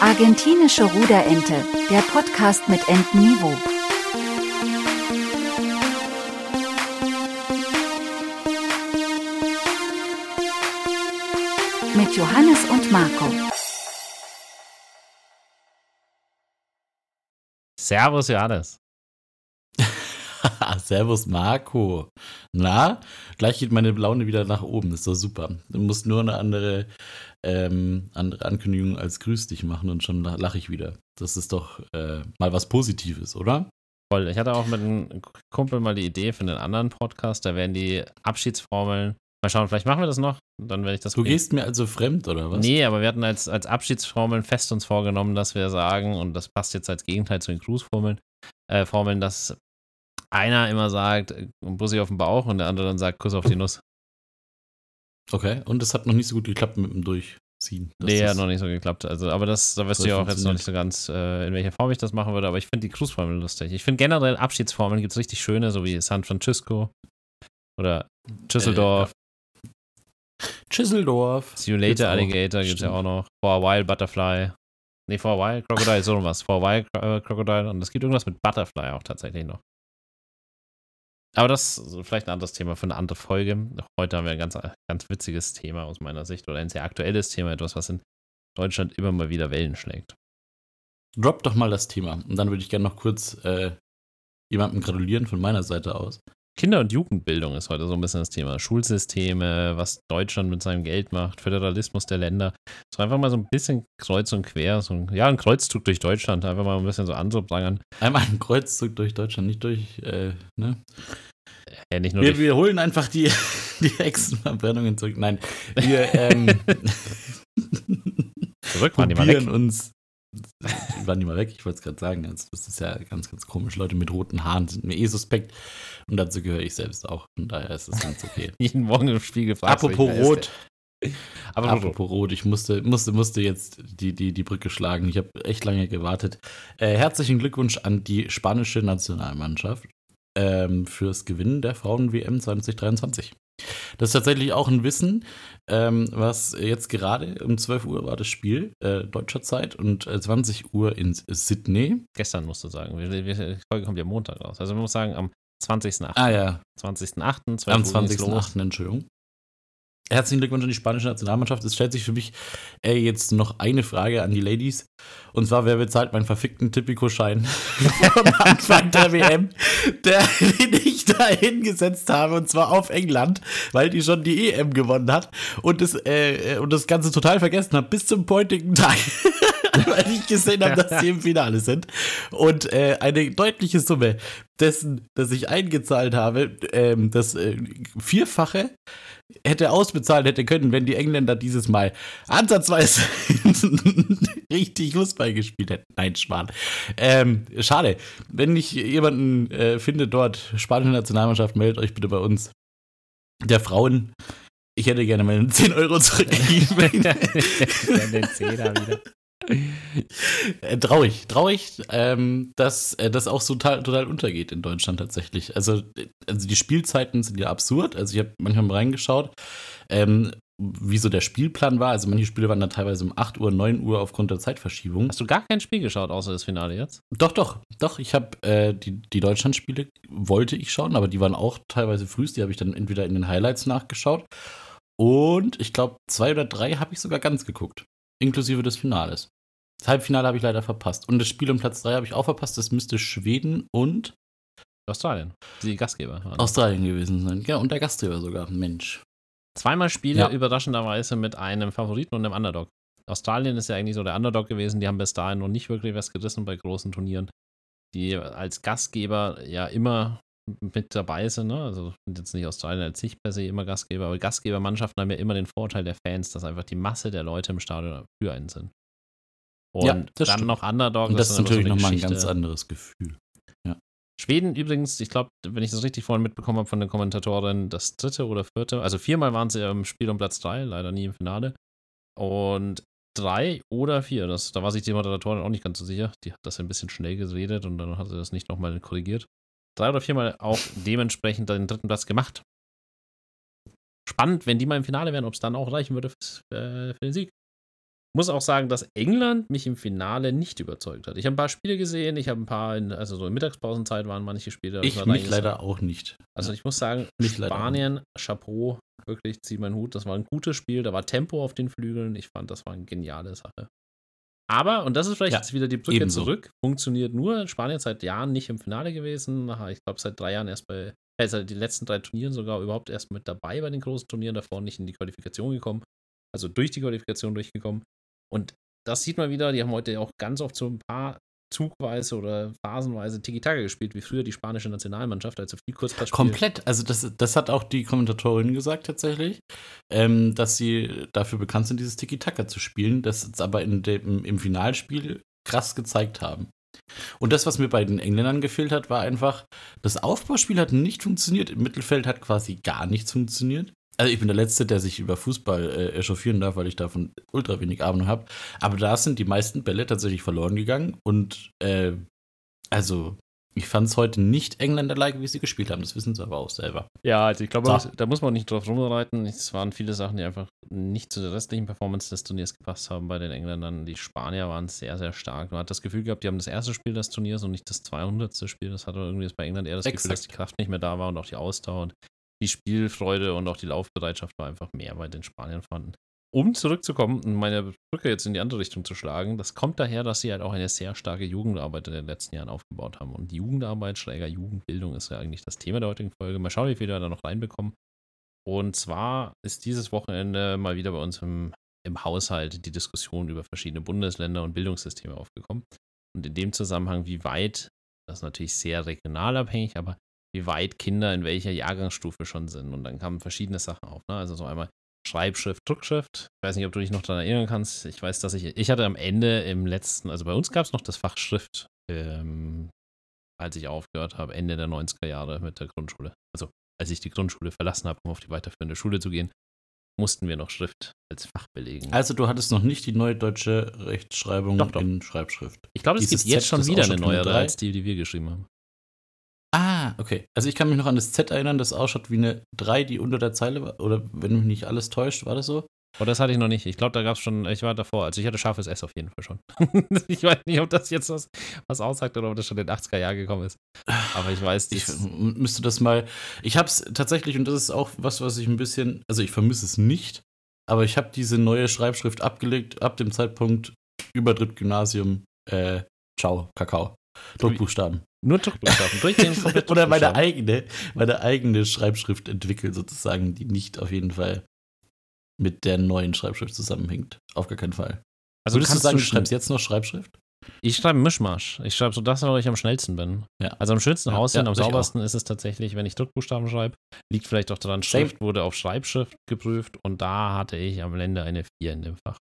Argentinische Ruderente, der Podcast mit Entenniveau. Mit Johannes und Marco. Servus, Johannes. Servus Marco. Na, gleich geht meine Laune wieder nach oben. ist doch super. Du musst nur eine andere, ähm, andere Ankündigung als Grüß dich machen und schon lache ich wieder. Das ist doch äh, mal was Positives, oder? Voll. Ich hatte auch mit einem Kumpel mal die Idee für einen anderen Podcast. Da werden die Abschiedsformeln. Mal schauen, vielleicht machen wir das noch. Dann werde ich das. Du gehst mir also fremd, oder was? Nee, aber wir hatten als, als Abschiedsformeln fest uns vorgenommen, dass wir sagen, und das passt jetzt als Gegenteil zu den Grußformeln, äh, Formeln, dass einer immer sagt, Bussi auf den Bauch und der andere dann sagt, Kuss auf die Nuss. Okay, und das hat noch nicht so gut geklappt mit dem Durchziehen. Nee, hat noch nicht so geklappt. Also, aber das, da du ja auch jetzt noch nicht so ganz, äh, in welcher Form ich das machen würde, aber ich finde die Grußformel lustig. Ich finde generell Abschiedsformeln gibt es richtig schöne, so wie San Francisco oder Düsseldorf. Äh, Düsseldorf. See you later, Alligator gibt es ja auch noch. For a while, Butterfly. Nee, for a while, Crocodile, so was. For a while, äh, Crocodile. Und es gibt irgendwas mit Butterfly auch tatsächlich noch. Aber das ist vielleicht ein anderes Thema für eine andere Folge. Heute haben wir ein ganz, ganz witziges Thema aus meiner Sicht oder ein sehr aktuelles Thema, etwas, was in Deutschland immer mal wieder Wellen schlägt. Drop doch mal das Thema und dann würde ich gerne noch kurz äh, jemandem gratulieren von meiner Seite aus. Kinder- und Jugendbildung ist heute so ein bisschen das Thema. Schulsysteme, was Deutschland mit seinem Geld macht, Föderalismus der Länder. So einfach mal so ein bisschen kreuz und quer, so ein, ja, ein Kreuzzug durch Deutschland, einfach mal ein bisschen so anzuprangern. Einmal ein Kreuzzug durch Deutschland, nicht durch, äh, ne? Ja, nicht nur wir, wir holen einfach die, die Hexenverbrennungen zurück. Nein, wir ähm, zurück waren die mal weg. uns waren die mal weg, ich wollte es gerade sagen. Also, das ist ja ganz, ganz komisch. Leute mit roten Haaren sind mir eh suspekt. Und dazu gehöre ich selbst auch. Von daher ist es ganz okay. Jeden Morgen im Spiegel fragst Apropos Rot. Aber Apropos Rot, ich musste, musste, musste jetzt die, die, die Brücke schlagen. Ich habe echt lange gewartet. Äh, herzlichen Glückwunsch an die spanische Nationalmannschaft ähm, fürs Gewinnen der Frauen-WM 2023. Das ist tatsächlich auch ein Wissen, ähm, was jetzt gerade um 12 Uhr war das Spiel äh, deutscher Zeit und äh, 20 Uhr in Sydney. Gestern musst du sagen. Die Folge kommt ja Montag raus. Also man muss sagen, am 20.8. Ah ja. 20.8. Am 20.8. Entschuldigung. Herzlichen Glückwunsch an die spanische Nationalmannschaft. Es stellt sich für mich äh, jetzt noch eine Frage an die Ladies. Und zwar, wer bezahlt meinen verfickten Tipico-Schein am Anfang der WM, der, den ich da hingesetzt habe, und zwar auf England, weil die schon die EM gewonnen hat und das, äh, und das Ganze total vergessen habe, bis zum heutigen Tag. weil ich gesehen habe, dass sie im Finale sind. Und äh, eine deutliche Summe dessen, dass ich eingezahlt habe, ähm, das äh, Vierfache hätte ausbezahlt hätte können, wenn die Engländer dieses Mal ansatzweise richtig Fußball gespielt hätten. Nein, Schwan. Ähm, schade. Wenn ich jemanden äh, finde dort, spanische Nationalmannschaft, meldet euch bitte bei uns. Der Frauen. Ich hätte gerne meine 10 Euro zurückgegeben. den 10er wieder. Äh, traurig, traurig, ähm, dass äh, das auch so total, total untergeht in Deutschland tatsächlich. Also, also die Spielzeiten sind ja absurd. Also ich habe manchmal mal reingeschaut, ähm, wie so der Spielplan war. Also manche Spiele waren dann teilweise um 8 Uhr, 9 Uhr aufgrund der Zeitverschiebung. Hast du gar kein Spiel geschaut, außer das Finale jetzt? Doch, doch, doch. Ich habe äh, die, die Deutschland-Spiele wollte ich schauen, aber die waren auch teilweise frühst. Die habe ich dann entweder in den Highlights nachgeschaut. Und ich glaube, zwei oder drei habe ich sogar ganz geguckt inklusive des Finales. Das Halbfinale habe ich leider verpasst. Und das Spiel um Platz 3 habe ich auch verpasst. Das müsste Schweden und Australien, die Gastgeber. Waren. Australien gewesen sein. Ja, und der Gastgeber sogar. Mensch. Zweimal Spiele ja. überraschenderweise mit einem Favoriten und einem Underdog. Australien ist ja eigentlich so der Underdog gewesen. Die haben bis dahin noch nicht wirklich was gerissen bei großen Turnieren. Die als Gastgeber ja immer mit dabei sind. Ne? Also sind jetzt nicht Australien als sich per se immer Gastgeber, aber Gastgebermannschaften haben ja immer den Vorteil der Fans, dass einfach die Masse der Leute im Stadion für einen sind. Und ja, dann stimmt. noch Underdog. Und das ist natürlich so nochmal ein ganz anderes Gefühl. Ja. Schweden übrigens, ich glaube, wenn ich das richtig vorhin mitbekommen habe von der Kommentatorin, das dritte oder vierte, also viermal waren sie im Spiel um Platz drei, leider nie im Finale. Und drei oder vier, das, da war sich die Moderatorin auch nicht ganz so sicher. Die hat das ein bisschen schnell geredet und dann hat sie das nicht nochmal korrigiert drei oder viermal auch dementsprechend den dritten Platz gemacht. Spannend, wenn die mal im Finale wären, ob es dann auch reichen würde für, äh, für den Sieg. muss auch sagen, dass England mich im Finale nicht überzeugt hat. Ich habe ein paar Spiele gesehen, ich habe ein paar, in, also so in Mittagspausenzeit waren manche Spiele. Ich mich leider auch nicht. Also ich muss sagen, mich Spanien, Chapeau, wirklich zieh meinen Hut. Das war ein gutes Spiel, da war Tempo auf den Flügeln. Ich fand, das war eine geniale Sache. Aber, und das ist vielleicht ja, jetzt wieder die Brücke ebenso. zurück, funktioniert nur. Spanien seit Jahren nicht im Finale gewesen. Ich glaube, seit drei Jahren erst bei, also die letzten drei Turnieren sogar überhaupt erst mit dabei bei den großen Turnieren, davor nicht in die Qualifikation gekommen. Also durch die Qualifikation durchgekommen. Und das sieht man wieder, die haben heute auch ganz oft so ein paar zugweise oder phasenweise Tiki-Taka gespielt, wie früher die spanische Nationalmannschaft, also viel Kurzpassspiel. Komplett, also das, das hat auch die Kommentatorin gesagt tatsächlich, ähm, dass sie dafür bekannt sind, dieses Tiki-Taka zu spielen, das es aber in dem, im Finalspiel krass gezeigt haben. Und das, was mir bei den Engländern gefehlt hat, war einfach, das Aufbauspiel hat nicht funktioniert. Im Mittelfeld hat quasi gar nichts funktioniert. Also ich bin der Letzte, der sich über Fußball äh, echauffieren darf, weil ich davon ultra wenig Ahnung habe. Aber da sind die meisten Bälle tatsächlich verloren gegangen. Und äh, also ich fand es heute nicht Engländer-like, wie sie gespielt haben. Das wissen sie aber auch selber. Ja, also ich glaube, so. da muss man nicht drauf rumreiten. Es waren viele Sachen, die einfach nicht zu der restlichen Performance des Turniers gepasst haben bei den Engländern. Die Spanier waren sehr, sehr stark. Man hat das Gefühl gehabt, die haben das erste Spiel des Turniers und nicht das 200. Spiel. Das hatte irgendwie bei England eher das Exakt. Gefühl, dass die Kraft nicht mehr da war und auch die Ausdauer. Und die Spielfreude und auch die Laufbereitschaft war einfach mehr bei den Spaniern vorhanden. Um zurückzukommen und meine Brücke jetzt in die andere Richtung zu schlagen, das kommt daher, dass sie halt auch eine sehr starke Jugendarbeit in den letzten Jahren aufgebaut haben. Und die Jugendarbeit, schräger Jugendbildung ist ja eigentlich das Thema der heutigen Folge. Mal schauen, wie viel wir da noch reinbekommen. Und zwar ist dieses Wochenende mal wieder bei uns im, im Haushalt die Diskussion über verschiedene Bundesländer und Bildungssysteme aufgekommen. Und in dem Zusammenhang, wie weit, das ist natürlich sehr regional abhängig, aber wie weit Kinder in welcher Jahrgangsstufe schon sind. Und dann kamen verschiedene Sachen auf. Ne? Also so einmal Schreibschrift, Druckschrift. Ich weiß nicht, ob du dich noch daran erinnern kannst. Ich weiß, dass ich, ich hatte am Ende im letzten, also bei uns gab es noch das Fach Schrift, ähm, als ich aufgehört habe, Ende der 90er Jahre mit der Grundschule. Also als ich die Grundschule verlassen habe, um auf die weiterführende Schule zu gehen, mussten wir noch Schrift als Fach belegen. Also du hattest noch nicht die neue deutsche Rechtschreibung doch, doch. in Schreibschrift. Ich glaube, es gibt jetzt schon wieder eine neuere als die, die wir geschrieben haben. Ah, okay. Also ich kann mich noch an das Z erinnern, das ausschaut wie eine 3, die unter der Zeile war. Oder wenn mich nicht alles täuscht, war das so? Oh, das hatte ich noch nicht. Ich glaube, da gab es schon, ich war davor. Also ich hatte scharfes S auf jeden Fall schon. ich weiß nicht, ob das jetzt was, was aussagt oder ob das schon in den 80er Jahren gekommen ist. Aber ich weiß, ich müsste das mal. Ich habe es tatsächlich, und das ist auch was, was ich ein bisschen, also ich vermisse es nicht, aber ich habe diese neue Schreibschrift abgelegt ab dem Zeitpunkt Übertritt Gymnasium. Äh, ciao, Kakao. Druckbuchstaben. Nur Druckbuchstaben. Durchgehend komplett Oder meine eigene, meine eigene Schreibschrift entwickeln, sozusagen, die nicht auf jeden Fall mit der neuen Schreibschrift zusammenhängt. Auf gar keinen Fall. Also Würdest du sagen, du schreibst jetzt noch Schreibschrift? Ich schreibe Mischmasch. Ich schreibe so das, wo ich am schnellsten bin. Ja. Also am schönsten ja, aussehen, ja, am saubersten ist es tatsächlich, wenn ich Druckbuchstaben schreibe. Liegt vielleicht auch daran, Schrift wurde auf Schreibschrift geprüft und da hatte ich am Ende eine 4 in dem Fach.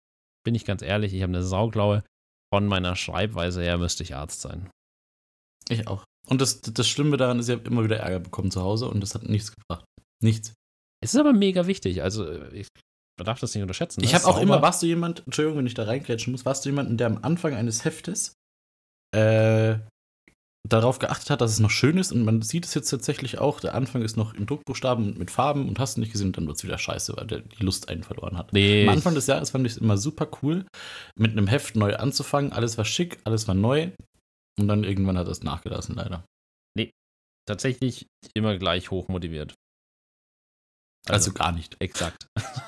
Bin ich ganz ehrlich, ich habe eine Sauglaue. Von meiner Schreibweise her müsste ich Arzt sein. Ich auch. Und das, das Schlimme daran ist, ich habe immer wieder Ärger bekommen zu Hause und das hat nichts gebracht. Nichts. Es ist aber mega wichtig. Also, ich, man darf das nicht unterschätzen. Ich habe auch immer, warst du jemand, Entschuldigung, wenn ich da reingrätschen muss, warst du jemand, der am Anfang eines Heftes äh, darauf geachtet hat, dass es noch schön ist und man sieht es jetzt tatsächlich auch, der Anfang ist noch in Druckbuchstaben und mit Farben und hast du nicht gesehen, dann wird es wieder scheiße, weil der die Lust einen verloren hat. Nee. Am Anfang des Jahres fand ich es immer super cool, mit einem Heft neu anzufangen. Alles war schick, alles war neu und dann irgendwann hat es nachgelassen, leider. Nee, tatsächlich immer gleich hoch motiviert. Also, also gar nicht. Exakt.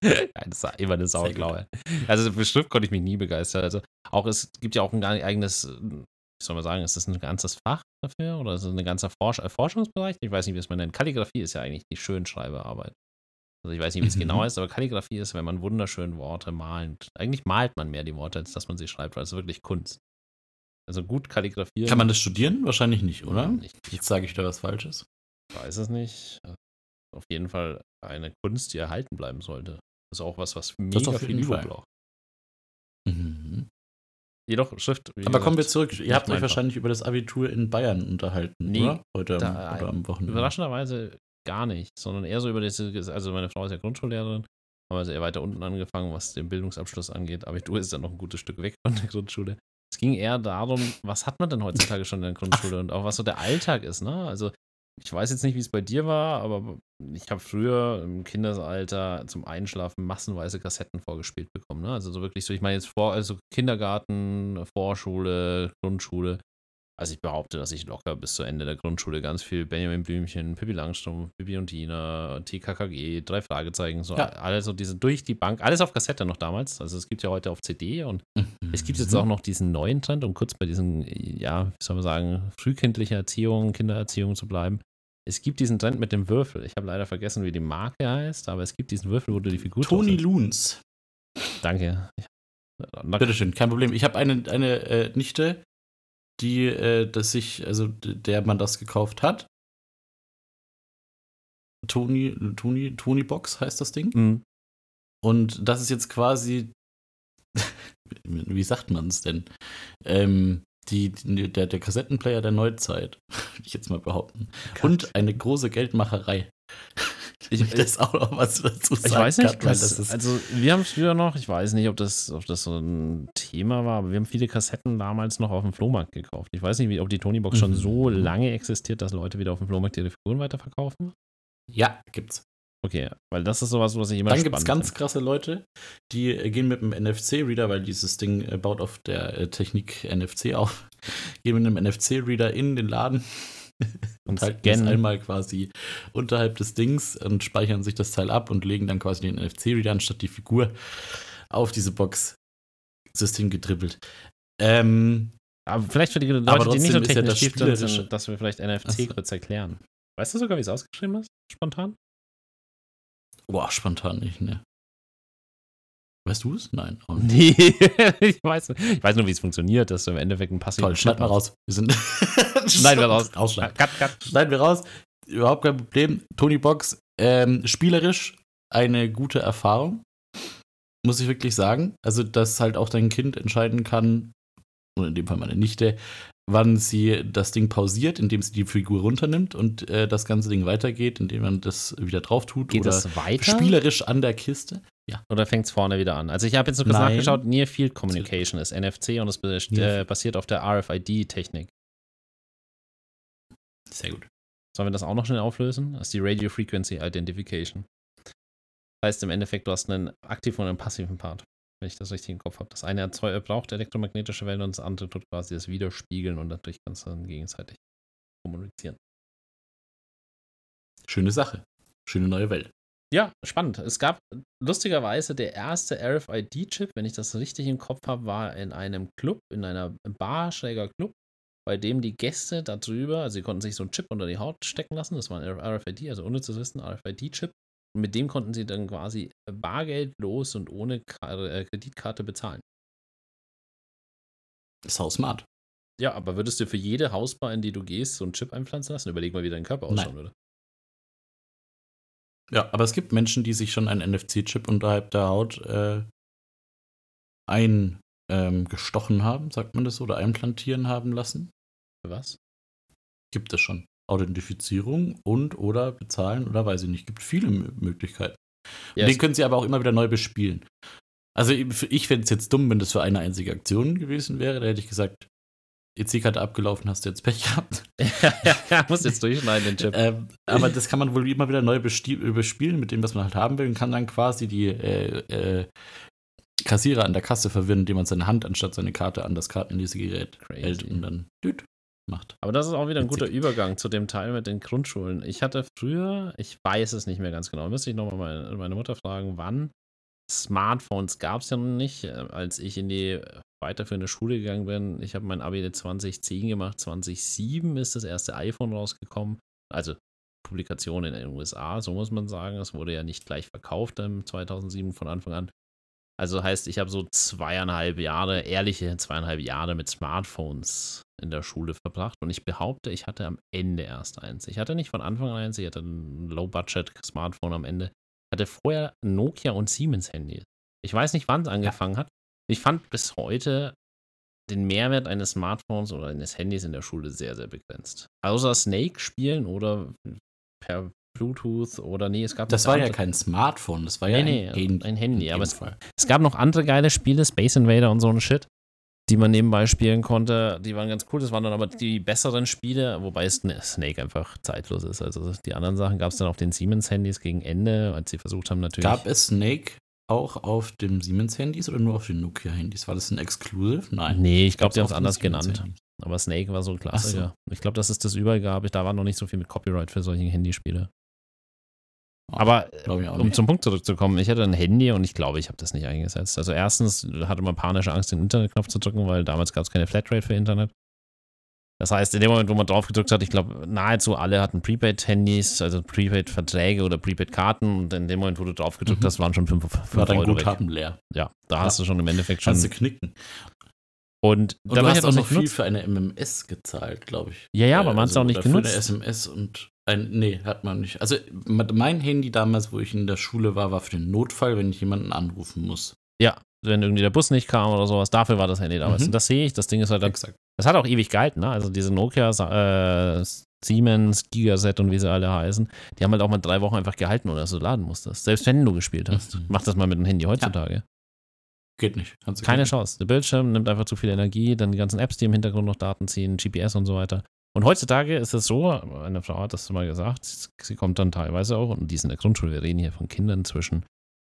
das war immer eine Sauglaue. Also für Schrift konnte ich mich nie begeistern. Also auch es gibt ja auch ein eigenes, wie soll man sagen, ist das ein ganzes Fach dafür oder ist das ein ganzer Forsch äh, Forschungsbereich? Ich weiß nicht, wie es man nennt. Kalligrafie ist ja eigentlich die Schönschreiberarbeit. Also ich weiß nicht, wie es mhm. genau ist, aber Kalligrafie ist, wenn man wunderschön Worte malt. Eigentlich malt man mehr die Worte, als dass man sie schreibt, weil es ist wirklich Kunst. Also gut kalligrafieren. Kann man das studieren? Wahrscheinlich nicht, oder? Nicht. Jetzt sage ich da was Falsches. Ich weiß es nicht. Auf jeden Fall eine Kunst, die erhalten bleiben sollte. Das ist auch was, was mega viel Übung braucht. Mhm. Jedoch Schrift. Aber gesagt, kommen wir zurück. Ihr habt euch wahrscheinlich über das Abitur in Bayern unterhalten, nee, oder? Heute da, oder am Wochenende. Überraschenderweise gar nicht, sondern eher so über diese, also meine Frau ist ja Grundschullehrerin, haben also eher weiter unten angefangen, was den Bildungsabschluss angeht. Abitur ist dann noch ein gutes Stück weg von der Grundschule. Es ging eher darum, was hat man denn heutzutage schon in der Grundschule und auch was so der Alltag ist, ne? Also ich weiß jetzt nicht, wie es bei dir war, aber ich habe früher im Kindesalter zum Einschlafen massenweise Kassetten vorgespielt bekommen. Ne? Also so wirklich so, ich meine jetzt vor, also Kindergarten, Vorschule, Grundschule. Also ich behaupte, dass ich locker bis zu Ende der Grundschule ganz viel Benjamin Blümchen, Pippi Langstrumpf, Pippi und Tina, TKKG, drei Fragezeichen, so ja. alles so diese durch die Bank, alles auf Kassette noch damals. Also es gibt ja heute auf CD und mhm. Es gibt jetzt auch noch diesen neuen Trend, um kurz bei diesen, ja, wie soll man sagen, frühkindlicher Erziehung, Kindererziehung zu bleiben. Es gibt diesen Trend mit dem Würfel. Ich habe leider vergessen, wie die Marke heißt, aber es gibt diesen Würfel, wo du die Figur Tony Loons. Danke. Bitteschön, kein Problem. Ich habe eine, eine äh, Nichte, die, äh, dass ich, also der man das gekauft hat. Tony, Tony, Tony Box heißt das Ding. Mhm. Und das ist jetzt quasi, wie sagt man es denn? Ähm, die, die, der, der Kassettenplayer der Neuzeit, würde ich jetzt mal behaupten. Gott. Und eine große Geldmacherei. Ich, ich das auch noch was dazu sagen Ich weiß nicht, kann, was, also wir haben es früher noch, ich weiß nicht, ob das, ob das so ein Thema war, aber wir haben viele Kassetten damals noch auf dem Flohmarkt gekauft. Ich weiß nicht, ob die Tonybox mhm. schon so lange existiert, dass Leute wieder auf dem Flohmarkt ihre Figuren weiterverkaufen. Ja, gibt's. Okay, weil das ist sowas, was ich immer Dann gibt es ganz krasse Leute, die äh, gehen mit einem NFC-Reader, weil dieses Ding äh, baut auf der äh, Technik NFC auf, gehen mit einem NFC-Reader in den Laden und halten das einmal quasi unterhalb des Dings und speichern sich das Teil ab und legen dann quasi den NFC-Reader anstatt die Figur auf diese Box System getrippelt. Ähm, aber vielleicht für die Leute, die nicht so technisch ja sind, dass wir vielleicht NFC so. kurz erklären. Weißt du sogar, wie es ausgeschrieben ist? Spontan? Boah, spontan nicht, ne. Weißt du es? Nein. Oh, nee, ich, weiß, ich weiß nur, wie es funktioniert, dass du im Endeffekt ein passives. Toll, schneid mal raus. Wir sind. schneiden wir raus. Rausschneiden. Cut, cut. Schneiden wir raus. Überhaupt kein Problem. Tony Box, ähm, spielerisch eine gute Erfahrung. Muss ich wirklich sagen. Also, dass halt auch dein Kind entscheiden kann, oder in dem Fall meine Nichte, wann sie das Ding pausiert, indem sie die Figur runternimmt und äh, das ganze Ding weitergeht, indem man das wieder drauf tut. Geht oder das weiter? Spielerisch an der Kiste. Ja. Oder fängt es vorne wieder an? Also ich habe jetzt nur nachgeschaut, Near Field Communication ist NFC und es äh, basiert auf der RFID-Technik. Sehr gut. Sollen wir das auch noch schnell auflösen? Das ist die Radio Frequency Identification. Das heißt im Endeffekt, du hast einen aktiven und einen passiven Part wenn ich das richtig im Kopf habe. Das eine braucht elektromagnetische Wellen und das andere tut quasi das Widerspiegeln und dadurch kannst du dann gegenseitig kommunizieren. Schöne Sache. Schöne neue Welt. Ja, spannend. Es gab lustigerweise der erste RFID-Chip, wenn ich das richtig im Kopf habe, war in einem Club, in einer Bar, schräger Club, bei dem die Gäste darüber, also sie konnten sich so einen Chip unter die Haut stecken lassen, das war ein RFID, also ohne zu wissen, RFID-Chip, mit dem konnten sie dann quasi bargeldlos und ohne äh, Kreditkarte bezahlen. Sau smart. Ja, aber würdest du für jede Hausbar, in die du gehst, so einen Chip einpflanzen lassen? Überleg mal, wie dein Körper ausschauen würde. Ja, aber es gibt Menschen, die sich schon einen NFC-Chip unterhalb der Haut äh, eingestochen ähm, haben, sagt man das, oder einplantieren haben lassen. Für was? Gibt es schon. Authentifizierung und oder bezahlen oder weiß ich nicht. Gibt viele Möglichkeiten. Ja, den können sie aber auch immer wieder neu bespielen. Also ich fände es jetzt dumm, wenn das für eine einzige Aktion gewesen wäre. Da hätte ich gesagt, EC-Karte abgelaufen, hast du jetzt Pech gehabt. ja, ja, muss jetzt durchschneiden, den Chip. Ähm, aber das kann man wohl immer wieder neu bespielen mit dem, was man halt haben will und kann dann quasi die äh, äh, Kassierer an der Kasse verwirren, indem man seine Hand anstatt seine Karte an das Kartenlesegerät hält und dann düt, macht. Aber das ist auch wieder ein guter Übergang zu dem Teil mit den Grundschulen. Ich hatte früher, ich weiß es nicht mehr ganz genau, müsste ich nochmal meine, meine Mutter fragen, wann. Smartphones gab es ja noch nicht, äh, als ich in die weiterführende Schule gegangen bin. Ich habe mein Abi 2010 gemacht, 2007 ist das erste iPhone rausgekommen. Also Publikation in den USA, so muss man sagen. Es wurde ja nicht gleich verkauft im 2007 von Anfang an. Also heißt, ich habe so zweieinhalb Jahre, ehrliche zweieinhalb Jahre mit Smartphones in der Schule verbracht und ich behaupte, ich hatte am Ende erst eins. Ich hatte nicht von Anfang an eins, ich hatte ein Low-Budget-Smartphone am Ende. Ich hatte vorher Nokia und Siemens-Handy. Ich weiß nicht, wann es angefangen hat. Ich fand bis heute den Mehrwert eines Smartphones oder eines Handys in der Schule sehr, sehr begrenzt. Außer Snake spielen oder per Bluetooth oder nee, es gab. Das war andere. ja kein Smartphone, das war nee, ja nee, ein, Handy. Ein Handy aber es, es, gab noch andere geile Spiele, Space Invader und so ein Shit. die man nebenbei spielen konnte. Die waren ganz cool. Das waren dann aber die besseren Spiele, wobei Snake einfach zeitlos ist. Also die anderen Sachen gab es dann auf den Siemens-Handys gegen Ende, als sie versucht haben natürlich. Gab es Snake auch auf dem Siemens-Handys oder nur auf den Nokia-Handys? War das ein Exclusive? Nein. Nee, ich glaube, die haben es anders genannt. Aber Snake war so ein Klassiker. So. Ich glaube, dass es das überall gab. Da war noch nicht so viel mit Copyright für solche Handyspiele. Aber um zum Punkt zurückzukommen, ich hatte ein Handy und ich glaube, ich habe das nicht eingesetzt. Also erstens hatte man panische Angst, den Internetknopf zu drücken, weil damals gab es keine Flatrate für Internet. Das heißt, in dem Moment, wo man drauf gedrückt hat, ich glaube, nahezu alle hatten Prepaid-Handys, also Prepaid-Verträge oder Prepaid-Karten. Und in dem Moment, wo du drauf gedrückt mhm. hast, waren schon 5 fünf, War dein Guthaben leer. Ja, da ja. hast du schon im Endeffekt schon. Kannst du knicken. Und, und du hast auch noch viel für eine MMS gezahlt, glaube ich. Ja, ja, aber man hat es also, auch nicht genutzt. Für eine SMS und ein, nee, hat man nicht. Also mein Handy damals, wo ich in der Schule war, war für den Notfall, wenn ich jemanden anrufen muss. Ja, wenn irgendwie der Bus nicht kam oder sowas. Dafür war das Handy damals. Mhm. Und das sehe ich, das Ding ist halt. Exakt. Das hat auch ewig gehalten, ne? Also diese Nokia, äh, Siemens, Gigaset und wie sie alle heißen, die haben halt auch mal drei Wochen einfach gehalten, ohne dass du laden musstest. Selbst wenn du gespielt hast. Mhm. Mach das mal mit dem Handy heutzutage. Ja. Geht nicht. Keine Chance. Der Bildschirm nimmt einfach zu viel Energie, dann die ganzen Apps, die im Hintergrund noch Daten ziehen, GPS und so weiter. Und heutzutage ist es so, eine Frau hat das mal gesagt, sie kommt dann teilweise auch, und die ist in der Grundschule, wir reden hier von Kindern zwischen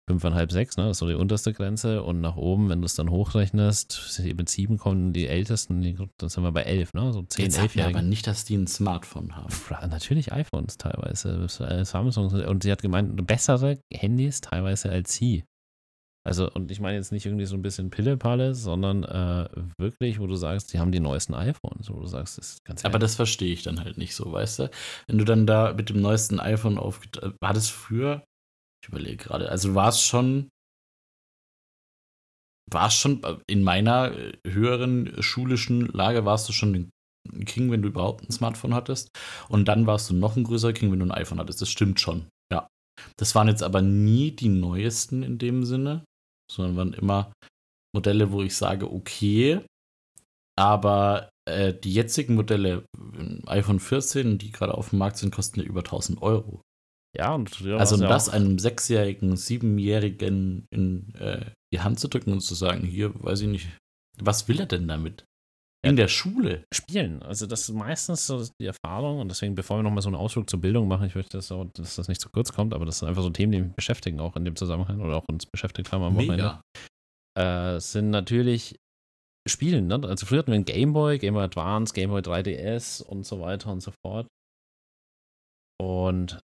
fünfeinhalb, sechs, ne? Das ist so die unterste Grenze. Und nach oben, wenn du es dann hochrechnest, mit sieben kommen die Ältesten, dann sind wir bei elf, ne? So zehn, elf Jahre. aber nicht, dass die ein Smartphone haben. Natürlich iPhones teilweise, äh, Samsung. Und sie hat gemeint, bessere Handys teilweise als sie. Also, und ich meine jetzt nicht irgendwie so ein bisschen Pille-Palle, sondern äh, wirklich, wo du sagst, die haben die neuesten iPhones, wo du sagst, das ist ganz Aber das verstehe ich dann halt nicht so, weißt du? Wenn du dann da mit dem neuesten iPhone auf. War das früher? Ich überlege gerade. Also war es schon. War schon in meiner äh, höheren schulischen Lage, warst du schon ein King, wenn du überhaupt ein Smartphone hattest. Und dann warst du noch ein größerer King, wenn du ein iPhone hattest. Das stimmt schon. Ja. Das waren jetzt aber nie die neuesten in dem Sinne sondern waren immer Modelle, wo ich sage, okay, aber äh, die jetzigen Modelle, iPhone 14, die gerade auf dem Markt sind, kosten ja über 1000 Euro. Ja, und also um das einem sechsjährigen, siebenjährigen in äh, die Hand zu drücken und zu sagen, hier, weiß ich nicht, was will er denn damit? In der Schule. Spielen. Also das ist meistens so die Erfahrung und deswegen, bevor wir nochmal so einen Ausflug zur Bildung machen, ich möchte, das auch, dass das nicht zu kurz kommt, aber das sind einfach so Themen, die mich beschäftigen auch in dem Zusammenhang oder auch uns beschäftigt haben am Wochenende. Äh, sind natürlich Spielen. Ne? Also früher hatten wir einen Gameboy, Gameboy Advance, Gameboy 3DS und so weiter und so fort. Und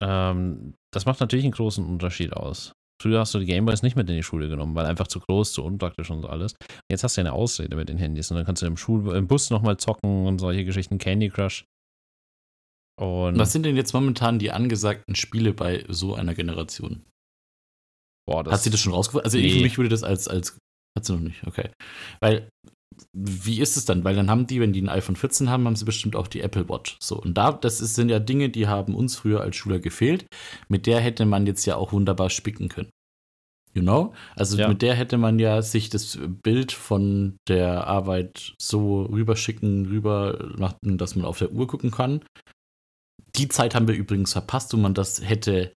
ähm, das macht natürlich einen großen Unterschied aus. Früher hast du die Gameboys nicht mit in die Schule genommen, weil einfach zu groß, zu unpraktisch und so alles. Jetzt hast du ja eine Ausrede mit den Handys und dann kannst du im, Schul im Bus nochmal zocken und solche Geschichten, Candy Crush. Und Was sind denn jetzt momentan die angesagten Spiele bei so einer Generation? Boah, Hat sie das schon rausgefunden? Also nee. ich, für mich würde das als, als. Hat sie noch nicht, okay. Weil wie ist es dann? Weil dann haben die, wenn die ein iPhone 14 haben, haben sie bestimmt auch die Apple Watch. So, und da, das ist, sind ja Dinge, die haben uns früher als Schüler gefehlt. Mit der hätte man jetzt ja auch wunderbar spicken können. You know? Also ja. mit der hätte man ja sich das Bild von der Arbeit so rüberschicken, rüber machen, dass man auf der Uhr gucken kann. Die Zeit haben wir übrigens verpasst, wo man das hätte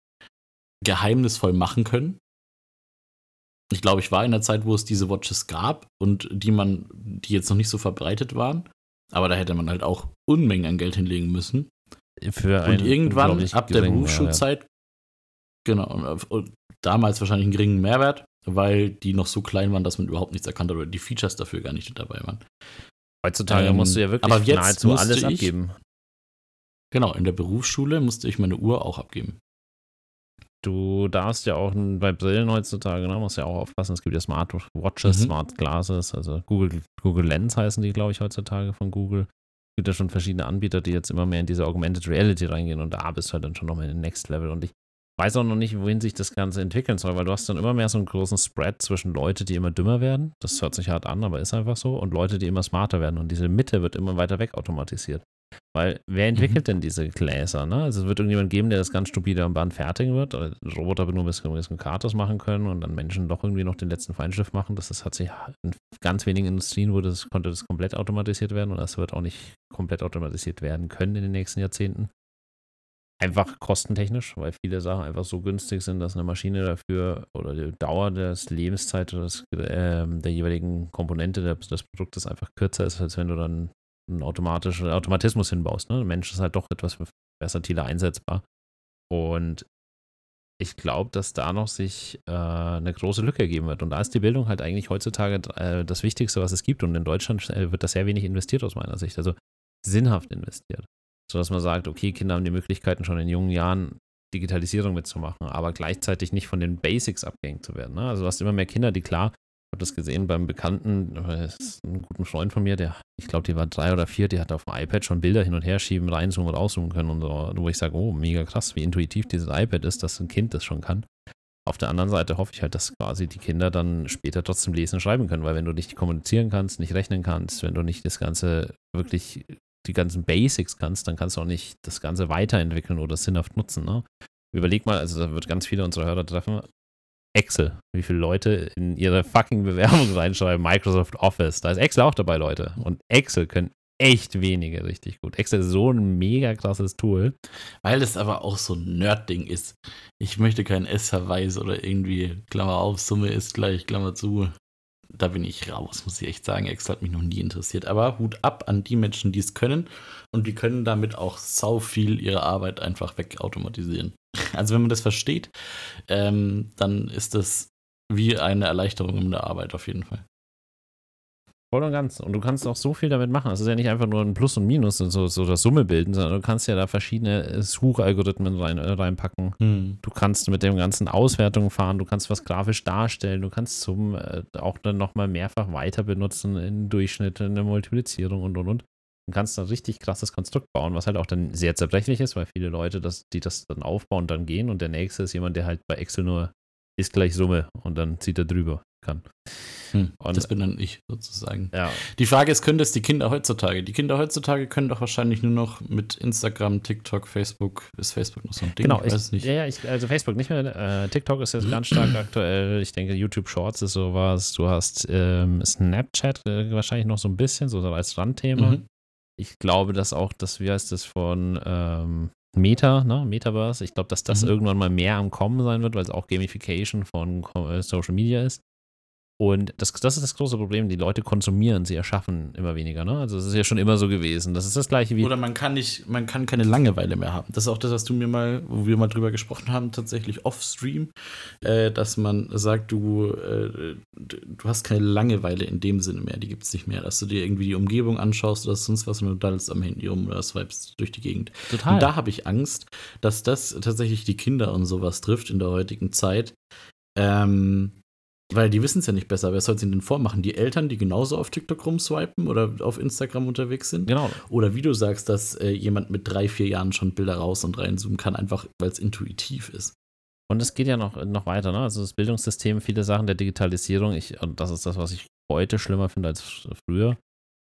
geheimnisvoll machen können ich glaube, ich war in der Zeit, wo es diese Watches gab und die man, die jetzt noch nicht so verbreitet waren. Aber da hätte man halt auch Unmengen an Geld hinlegen müssen. Für und irgendwann ab der Berufsschulzeit, genau, und, damals wahrscheinlich einen geringen Mehrwert, weil die noch so klein waren, dass man überhaupt nichts erkannt hat oder die Features dafür gar nicht dabei waren. Heutzutage ähm, musst du ja wirklich aber jetzt nahezu alles ich, abgeben. Genau, in der Berufsschule musste ich meine Uhr auch abgeben. Du darfst ja auch bei Brillen heutzutage, ne, musst ja auch aufpassen, es gibt ja Smart Watches, mhm. Smart Glasses, also Google, Google Lens heißen die, glaube ich, heutzutage von Google. Es gibt ja schon verschiedene Anbieter, die jetzt immer mehr in diese Augmented Reality reingehen und da bist du halt dann schon nochmal in den Next Level. Und ich weiß auch noch nicht, wohin sich das Ganze entwickeln soll, weil du hast dann immer mehr so einen großen Spread zwischen Leute, die immer dümmer werden, das hört sich hart an, aber ist einfach so, und Leute, die immer smarter werden. Und diese Mitte wird immer weiter weg automatisiert. Weil wer entwickelt mhm. denn diese Gläser? Ne? Also es wird irgendjemand geben, der das ganz stupide am Band fertigen wird. Oder Roboter wird nur ein bisschen, ein bisschen Katos machen können und dann Menschen doch irgendwie noch den letzten Feinschliff machen. Das, das hat sich in ganz wenigen Industrien wurde das, konnte das komplett automatisiert werden und das wird auch nicht komplett automatisiert werden können in den nächsten Jahrzehnten. Einfach kostentechnisch, weil viele Sachen einfach so günstig sind, dass eine Maschine dafür oder die Dauer des Lebenszeit des, äh, der jeweiligen Komponente des, des, Produktes einfach kürzer ist, als wenn du dann einen automatischen Automatismus hinbaust. Ne? Der Mensch ist halt doch etwas versatiler einsetzbar. Und ich glaube, dass da noch sich äh, eine große Lücke ergeben wird. Und da ist die Bildung halt eigentlich heutzutage äh, das Wichtigste, was es gibt. Und in Deutschland äh, wird das sehr wenig investiert aus meiner Sicht. Also sinnhaft investiert sodass man sagt, okay, Kinder haben die Möglichkeiten schon in jungen Jahren Digitalisierung mitzumachen, aber gleichzeitig nicht von den Basics abgehängt zu werden. Ne? Also du hast immer mehr Kinder, die klar, das gesehen beim Bekannten, das ist ein guter Freund von mir, der, ich glaube, die war drei oder vier, die hat auf dem iPad schon Bilder hin und her schieben, reinzoomen und rauszoomen können und so, wo ich sage, oh, mega krass, wie intuitiv dieses iPad ist, dass ein Kind das schon kann. Auf der anderen Seite hoffe ich halt, dass quasi die Kinder dann später trotzdem lesen und schreiben können, weil wenn du nicht kommunizieren kannst, nicht rechnen kannst, wenn du nicht das Ganze wirklich die ganzen Basics kannst, dann kannst du auch nicht das Ganze weiterentwickeln oder sinnhaft nutzen. Ne? Überleg mal, also da wird ganz viele unserer Hörer treffen. Excel, wie viele Leute in ihre fucking Bewerbung reinschreiben, Microsoft Office. Da ist Excel auch dabei, Leute. Und Excel können echt wenige richtig gut. Excel ist so ein mega krasses Tool. Weil es aber auch so ein Nerd-Ding ist. Ich möchte kein S-Verweis oder irgendwie Klammer auf, Summe ist gleich, Klammer zu da bin ich raus, muss ich echt sagen. Excel hat mich noch nie interessiert. Aber Hut ab an die Menschen, die es können. Und die können damit auch sau viel ihre Arbeit einfach wegautomatisieren. Also wenn man das versteht, ähm, dann ist das wie eine Erleichterung in der Arbeit auf jeden Fall. Voll und ganz. Und du kannst auch so viel damit machen. Es ist ja nicht einfach nur ein Plus und Minus und so, so das Summe bilden, sondern du kannst ja da verschiedene Suchalgorithmen rein, äh, reinpacken. Hm. Du kannst mit dem ganzen Auswertungen fahren, du kannst was grafisch darstellen, du kannst zum äh, auch dann nochmal mehrfach weiter benutzen in Durchschnitte, in der Multiplizierung und und und. Du kannst ein richtig krasses Konstrukt bauen, was halt auch dann sehr zerbrechlich ist, weil viele Leute, das, die das dann aufbauen, dann gehen und der nächste ist jemand, der halt bei Excel nur ist gleich Summe und dann zieht er drüber kann. Hm, das bin dann ich sozusagen. Ja. Die Frage ist, können das die Kinder heutzutage? Die Kinder heutzutage können doch wahrscheinlich nur noch mit Instagram, TikTok, Facebook. Ist Facebook noch so ein Ding? Genau, ich weiß ich, nicht. Ja, ja, ich, also Facebook nicht mehr. Äh, TikTok ist jetzt ganz stark aktuell. Ich denke, YouTube Shorts ist sowas. Du hast ähm, Snapchat äh, wahrscheinlich noch so ein bisschen, so als Randthema. Mhm. Ich glaube, dass auch das, wie heißt das, von ähm, Meta, ne, Metaverse. Ich glaube, dass das mhm. irgendwann mal mehr am Kommen sein wird, weil es auch Gamification von äh, Social Media ist. Und das, das ist das große Problem. Die Leute konsumieren, sie erschaffen immer weniger. Ne? Also es ist ja schon immer so gewesen. Das ist das gleiche wie. Oder man kann nicht, man kann keine Langeweile mehr haben. Das ist auch das, was du mir mal, wo wir mal drüber gesprochen haben, tatsächlich off-stream, äh, dass man sagt, du, äh, du hast keine Langeweile in dem Sinne mehr. Die gibt es nicht mehr. Dass du dir irgendwie die Umgebung anschaust oder sonst was und du daddelst am Handy rum oder swipest durch die Gegend. Total. Und da habe ich Angst, dass das tatsächlich die Kinder und sowas trifft in der heutigen Zeit. Ähm, weil die wissen es ja nicht besser. Wer soll es ihnen denn vormachen? Die Eltern, die genauso auf TikTok rumswipen oder auf Instagram unterwegs sind? Genau. Oder wie du sagst, dass äh, jemand mit drei, vier Jahren schon Bilder raus und reinzoomen kann, einfach weil es intuitiv ist. Und es geht ja noch, noch weiter, ne? Also das Bildungssystem, viele Sachen der Digitalisierung, ich, und das ist das, was ich heute schlimmer finde als früher.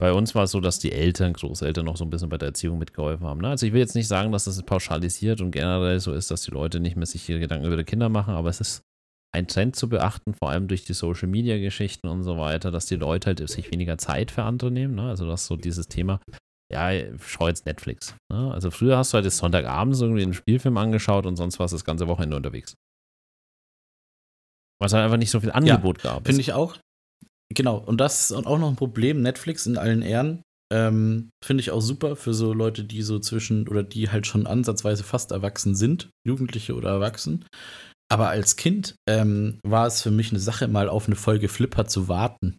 Bei uns war es so, dass die Eltern, Großeltern noch so ein bisschen bei der Erziehung mitgeholfen haben. Ne? Also ich will jetzt nicht sagen, dass das pauschalisiert und generell so ist, dass die Leute nicht mehr sich ihre Gedanken über die Kinder machen, aber es ist ein Trend zu beachten, vor allem durch die Social Media Geschichten und so weiter, dass die Leute halt sich weniger Zeit für andere nehmen. Ne? Also, dass so dieses Thema, ja, schau jetzt Netflix. Ne? Also, früher hast du halt Sonntagabends irgendwie einen Spielfilm angeschaut und sonst warst du das ganze Wochenende unterwegs. Was halt einfach nicht so viel Angebot ja, gab. Finde ich auch. Genau, und das ist auch noch ein Problem. Netflix in allen Ehren. Ähm, Finde ich auch super für so Leute, die so zwischen oder die halt schon ansatzweise fast erwachsen sind, Jugendliche oder Erwachsen. Aber als Kind ähm, war es für mich eine Sache, mal auf eine Folge Flipper zu warten.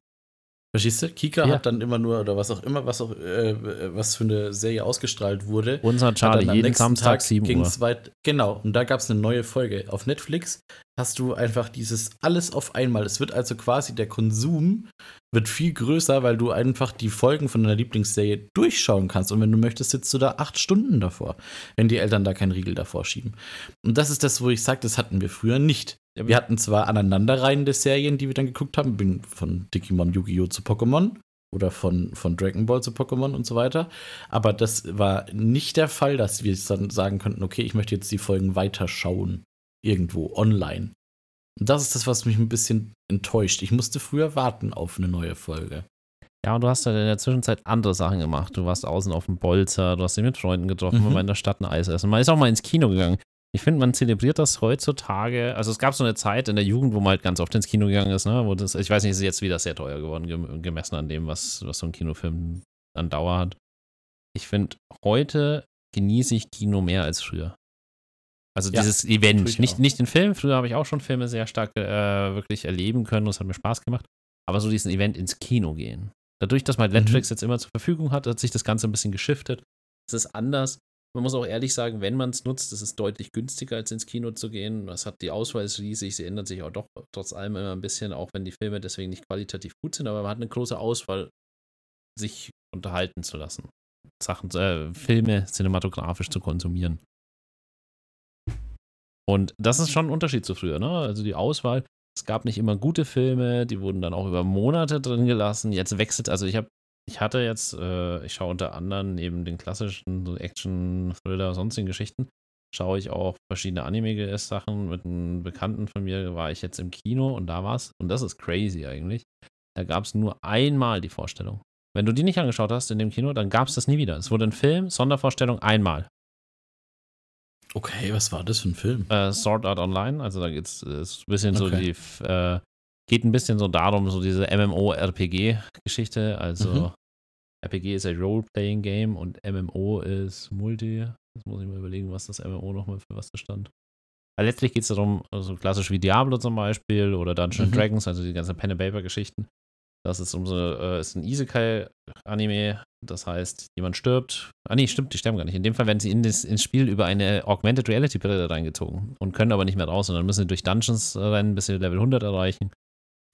Verstehst du? Kika ja. hat dann immer nur, oder was auch immer, was auch, äh, was für eine Serie ausgestrahlt wurde. Unser Charlie, jeden Samstag 7 Uhr. Weit, genau, und da gab es eine neue Folge. Auf Netflix hast du einfach dieses alles auf einmal. Es wird also quasi der Konsum wird viel größer, weil du einfach die Folgen von deiner Lieblingsserie durchschauen kannst. Und wenn du möchtest, sitzt du da acht Stunden davor, wenn die Eltern da keinen Riegel davor schieben. Und das ist das, wo ich sage, das hatten wir früher nicht. Wir hatten zwar aneinanderreihende Serien, die wir dann geguckt haben, bin von Digimon Yu-Gi-Oh! zu Pokémon oder von, von Dragon Ball zu Pokémon und so weiter. Aber das war nicht der Fall, dass wir dann sagen könnten, okay, ich möchte jetzt die Folgen weiterschauen. Irgendwo, online. Und das ist das, was mich ein bisschen enttäuscht. Ich musste früher warten auf eine neue Folge. Ja, und du hast halt in der Zwischenzeit andere Sachen gemacht. Du warst außen auf dem Bolzer, du hast dich mit Freunden getroffen, mhm. man war in der Stadt ein Eis essen. Man ist auch mal ins Kino gegangen. Ich finde, man zelebriert das heutzutage. Also es gab so eine Zeit in der Jugend, wo man halt ganz oft ins Kino gegangen ist, ne? Wo das, ich weiß nicht, ist jetzt wieder sehr teuer geworden, gemessen an dem, was, was so ein Kinofilm an Dauer hat. Ich finde, heute genieße ich Kino mehr als früher. Also ja, dieses Event, nicht, nicht den Film. Früher habe ich auch schon Filme sehr stark äh, wirklich erleben können und es hat mir Spaß gemacht. Aber so diesen Event ins Kino gehen. Dadurch, dass man mhm. Netflix mhm. jetzt immer zur Verfügung hat, hat sich das Ganze ein bisschen geschiftet. Es ist anders. Man muss auch ehrlich sagen, wenn man es nutzt, ist es deutlich günstiger, als ins Kino zu gehen. Das hat die Auswahl ist riesig, sie ändert sich auch doch trotz allem immer ein bisschen, auch wenn die Filme deswegen nicht qualitativ gut sind, aber man hat eine große Auswahl, sich unterhalten zu lassen. Sachen, äh, Filme cinematografisch zu konsumieren. Und das ist schon ein Unterschied zu früher, ne? Also die Auswahl, es gab nicht immer gute Filme, die wurden dann auch über Monate drin gelassen. Jetzt wechselt, also ich habe, ich hatte jetzt, äh, ich schaue unter anderem neben den klassischen so Action, Thriller, sonstigen Geschichten, schaue ich auch verschiedene Anime-Sachen. Mit einem Bekannten von mir war ich jetzt im Kino und da war's, und das ist crazy eigentlich. Da gab es nur einmal die Vorstellung. Wenn du die nicht angeschaut hast in dem Kino, dann gab es das nie wieder. Es wurde ein Film, Sondervorstellung einmal. Okay, was war das für ein Film? Äh, Sword Art Online, also da geht es ein bisschen okay. so die, äh, geht ein bisschen so darum, so diese MMO-RPG-Geschichte. Also mhm. RPG ist ein Role-Playing-Game und MMO ist Multi. Jetzt muss ich mal überlegen, was das MMO nochmal für was da stand. Aber letztlich geht es darum, also klassisch wie Diablo zum Beispiel oder Dungeons mhm. Dragons, also die ganzen Pen-and-Paper-Geschichten. Das ist, umso, äh, ist ein Isekai-Anime. Das heißt, jemand stirbt. Ah, nee, stimmt, die sterben gar nicht. In dem Fall werden sie in das, ins Spiel über eine Augmented Reality-Brille reingezogen und können aber nicht mehr raus. Und dann müssen sie durch Dungeons rennen, bis sie Level 100 erreichen.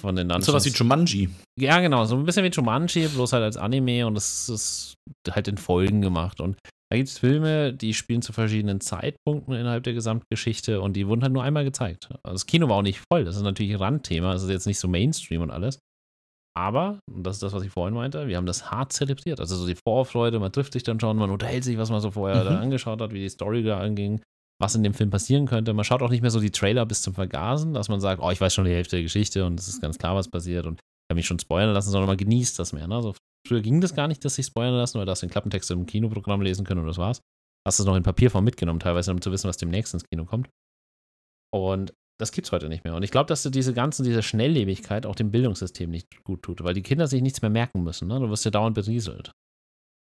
Von den Dungeons. So was wie Jumanji. Ja, genau. So ein bisschen wie Jumanji, bloß halt als Anime und das ist halt in Folgen gemacht. Und da gibt es Filme, die spielen zu verschiedenen Zeitpunkten innerhalb der Gesamtgeschichte und die wurden halt nur einmal gezeigt. Also das Kino war auch nicht voll. Das ist natürlich ein Randthema. Das ist jetzt nicht so Mainstream und alles. Aber, und das ist das, was ich vorhin meinte, wir haben das hart zelebriert. Also so die Vorfreude, man trifft sich dann schon, man unterhält sich, was man so vorher mhm. angeschaut hat, wie die Story da anging, was in dem Film passieren könnte. Man schaut auch nicht mehr so die Trailer bis zum Vergasen, dass man sagt, oh, ich weiß schon die Hälfte der Geschichte und es ist ganz klar, was passiert und ich kann mich schon spoilern lassen, sondern man genießt das mehr. Ne? Also früher ging das gar nicht, dass sich spoilern lassen, oder dass du den Klappentext im Kinoprogramm lesen können und das war's. Hast es noch in Papierform mitgenommen, teilweise, um zu wissen, was demnächst ins Kino kommt. Und das gibt es heute nicht mehr. Und ich glaube, dass diese ganzen, diese Schnelllebigkeit auch dem Bildungssystem nicht gut tut, weil die Kinder sich nichts mehr merken müssen. Ne? Du wirst ja dauernd berieselt.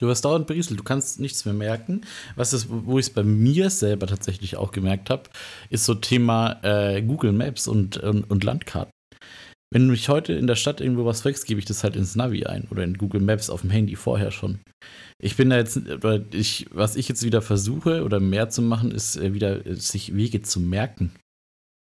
Du wirst dauernd berieselt, du kannst nichts mehr merken. Was ist, wo ich es bei mir selber tatsächlich auch gemerkt habe, ist so Thema äh, Google Maps und, und, und, Landkarten. Wenn ich heute in der Stadt irgendwo was wächst, gebe ich das halt ins Navi ein oder in Google Maps auf dem Handy vorher schon. Ich bin da jetzt, ich, was ich jetzt wieder versuche oder mehr zu machen, ist äh, wieder äh, sich Wege zu merken.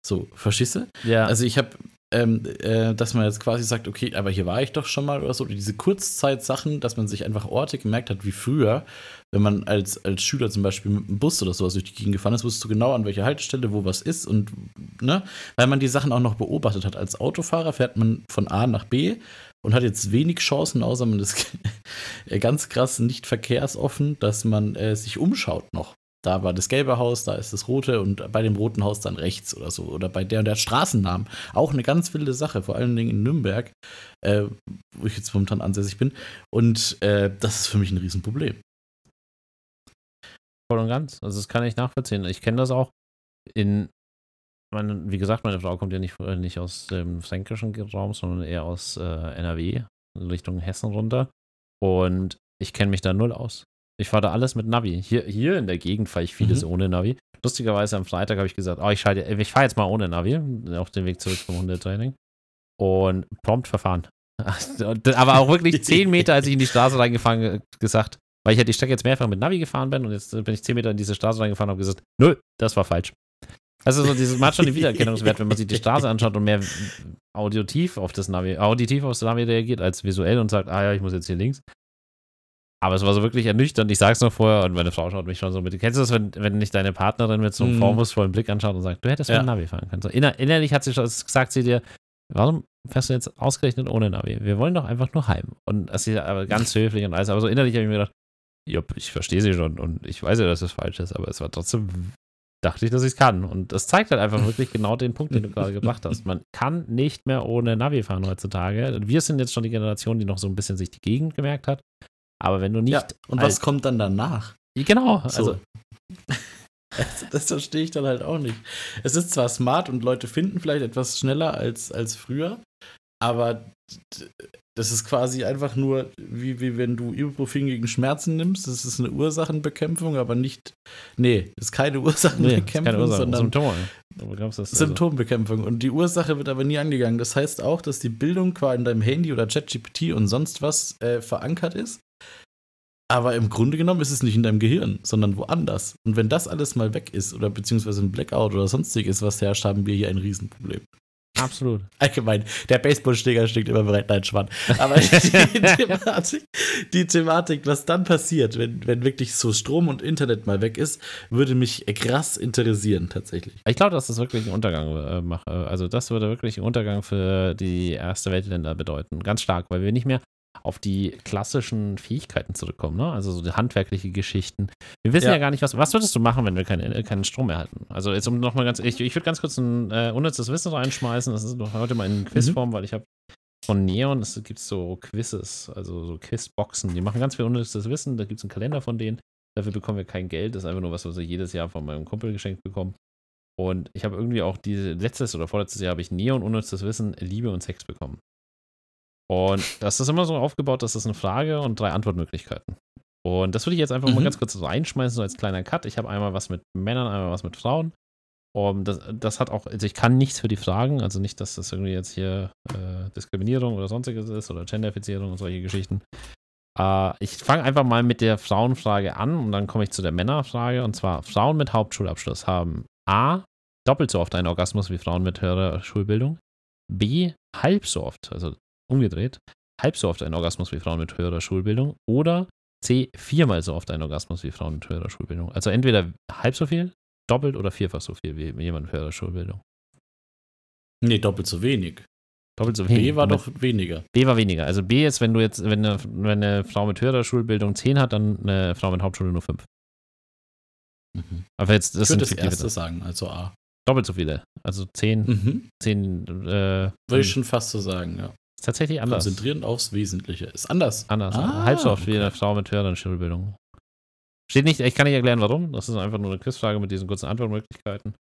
So, verstehst du? Ja. Also ich habe, ähm, äh, dass man jetzt quasi sagt, okay, aber hier war ich doch schon mal oder so. Diese Kurzzeit-Sachen, dass man sich einfach Orte gemerkt hat, wie früher, wenn man als, als Schüler zum Beispiel mit einem Bus oder sowas durch die Gegend gefahren ist, wusstest du genau, an welcher Haltestelle wo was ist und, ne? Weil man die Sachen auch noch beobachtet hat. Als Autofahrer fährt man von A nach B und hat jetzt wenig Chancen, außer man ist ganz krass nicht verkehrsoffen, dass man äh, sich umschaut noch da war das gelbe Haus, da ist das rote und bei dem roten Haus dann rechts oder so. Oder bei der und der Straßennamen. Auch eine ganz wilde Sache, vor allen Dingen in Nürnberg, äh, wo ich jetzt momentan ansässig bin. Und äh, das ist für mich ein Riesenproblem. Voll und ganz. Also das kann ich nachvollziehen. Ich kenne das auch in, meine, wie gesagt, meine Frau kommt ja nicht, nicht aus dem fränkischen Raum, sondern eher aus äh, NRW, Richtung Hessen runter. Und ich kenne mich da null aus. Ich fahre da alles mit Navi. Hier, hier in der Gegend fahre ich vieles mhm. ohne Navi. Lustigerweise am Freitag habe ich gesagt, oh, ich, ich fahre jetzt mal ohne Navi auf den Weg zurück vom Hundetraining. Und prompt verfahren. Aber auch wirklich zehn Meter, als ich in die Straße reingefahren gesagt, weil ich ja die Strecke jetzt mehrfach mit Navi gefahren bin und jetzt bin ich zehn Meter in diese Straße reingefahren und habe gesagt, null, das war falsch. Also so dieses, man hat schon den Wiedererkennungswert, wenn man sich die Straße anschaut und mehr auditiv auf das Navi, auditiv auf das Navi reagiert als visuell und sagt, ah ja, ich muss jetzt hier links. Aber es war so wirklich ernüchternd. Ich sag's noch vorher und meine Frau schaut mich schon so mit. Kennst du das, wenn, wenn dich deine Partnerin mit so einem mm. vorwurfsvollen Blick anschaut und sagt, du hättest ja. mit Navi fahren können? So inner, innerlich hat sie schon gesagt, sie dir, warum fährst du jetzt ausgerechnet ohne Navi? Wir wollen doch einfach nur heim. Und das ist aber ganz höflich und alles. Aber so innerlich habe ich mir gedacht, jupp, ich verstehe sie schon und ich weiß ja, dass es falsch ist, aber es war trotzdem dachte ich, dass ich es kann. Und das zeigt halt einfach wirklich genau den Punkt, den du gerade gebracht hast. Man kann nicht mehr ohne Navi fahren heutzutage. Wir sind jetzt schon die Generation, die noch so ein bisschen sich die Gegend gemerkt hat. Aber wenn du nicht. Ja, und was kommt dann danach? Genau, also. So. Das, das, verstehe ich dann halt auch nicht. Es ist zwar smart und Leute finden vielleicht etwas schneller als, als früher, aber das ist quasi einfach nur, wie, wie wenn du Ibuprofen gegen Schmerzen nimmst. Das ist eine Ursachenbekämpfung, aber nicht. Nee, das ist keine Ursachenbekämpfung, nee, keine Ursache, sondern Symptome. Also. Symptombekämpfung. Und die Ursache wird aber nie angegangen. Das heißt auch, dass die Bildung quasi in deinem Handy oder ChatGPT und sonst was äh, verankert ist. Aber im Grunde genommen ist es nicht in deinem Gehirn, sondern woanders. Und wenn das alles mal weg ist oder beziehungsweise ein Blackout oder sonstiges was herrscht, haben wir hier ein Riesenproblem. Absolut. Allgemein, der Baseballschläger steckt immer bereit, nein, Schwann. Aber die, Thematik, die Thematik, was dann passiert, wenn, wenn wirklich so Strom und Internet mal weg ist, würde mich krass interessieren, tatsächlich. Ich glaube, dass das wirklich einen Untergang äh, macht. Also, das würde wirklich einen Untergang für die erste Weltländer bedeuten. Ganz stark, weil wir nicht mehr auf die klassischen Fähigkeiten zurückkommen, ne? Also so die handwerkliche Geschichten. Wir wissen ja, ja gar nicht, was, was würdest du machen, wenn wir keine, keinen Strom mehr hatten? Also jetzt um nochmal ganz, ich, ich würde ganz kurz ein äh, unnützes Wissen reinschmeißen. Das ist heute mal in Quizform, mhm. weil ich habe von Neon, es gibt so Quizzes, also so Quizboxen, die machen ganz viel unnützes Wissen, da gibt es einen Kalender von denen. Dafür bekommen wir kein Geld, das ist einfach nur was, was wir jedes Jahr von meinem Kumpel geschenkt bekommen. Und ich habe irgendwie auch diese letztes oder vorletztes Jahr habe ich Neon unnützes Wissen, Liebe und Sex bekommen. Und das ist immer so aufgebaut, dass das eine Frage und drei Antwortmöglichkeiten. Und das würde ich jetzt einfach mhm. mal ganz kurz so einschmeißen, so als kleiner Cut. Ich habe einmal was mit Männern, einmal was mit Frauen. Und das, das hat auch, also ich kann nichts für die Fragen, also nicht, dass das irgendwie jetzt hier äh, Diskriminierung oder sonstiges ist oder Genderfizierung und solche Geschichten. Äh, ich fange einfach mal mit der Frauenfrage an und dann komme ich zu der Männerfrage. Und zwar: Frauen mit Hauptschulabschluss haben A. doppelt so oft einen Orgasmus wie Frauen mit höherer Schulbildung. B. halb so oft, also umgedreht, halb so oft einen Orgasmus wie Frauen mit höherer Schulbildung oder C, viermal so oft einen Orgasmus wie Frauen mit höherer Schulbildung. Also entweder halb so viel, doppelt oder vierfach so viel wie jemand mit höherer Schulbildung. Nee, doppelt so wenig. Doppelt so wenig. B war doch weniger. B war weniger. Also B ist, wenn du jetzt, wenn eine, wenn eine Frau mit höherer Schulbildung 10 hat, dann eine Frau mit Hauptschule nur 5. Mhm. Aber jetzt, das ich würde das erste sagen, also A. Doppelt so viele. Also 10. Mhm. 10 äh, würde ich schon fast so sagen, ja. Ist tatsächlich anders. Konzentrieren aufs Wesentliche. Ist anders. Anders. Ah, Halb so oft okay. wie eine Frau mit höheren Schulbildung. Steht nicht, ich kann nicht erklären, warum. Das ist einfach nur eine Quizfrage mit diesen kurzen Antwortmöglichkeiten.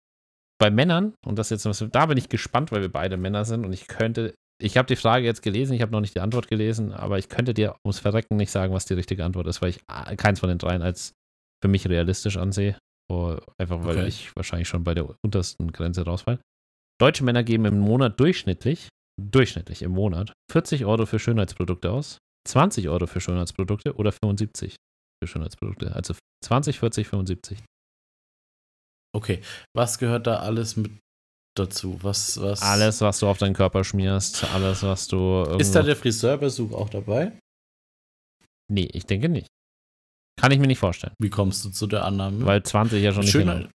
Bei Männern, und das jetzt, da bin ich gespannt, weil wir beide Männer sind und ich könnte, ich habe die Frage jetzt gelesen, ich habe noch nicht die Antwort gelesen, aber ich könnte dir ums Verrecken nicht sagen, was die richtige Antwort ist, weil ich äh, keins von den dreien als für mich realistisch ansehe. Einfach weil okay. ich wahrscheinlich schon bei der untersten Grenze rausfall. Deutsche Männer geben im Monat durchschnittlich durchschnittlich im Monat 40 Euro für Schönheitsprodukte aus, 20 Euro für Schönheitsprodukte oder 75 für Schönheitsprodukte. Also 20, 40, 75. Okay, was gehört da alles mit dazu? Was, was? Alles, was du auf deinen Körper schmierst, alles, was du. Ist da der Friseurbesuch auch dabei? Nee, ich denke nicht. Kann ich mir nicht vorstellen. Wie kommst du zu der Annahme? Weil 20 ja schon nicht Schönheit.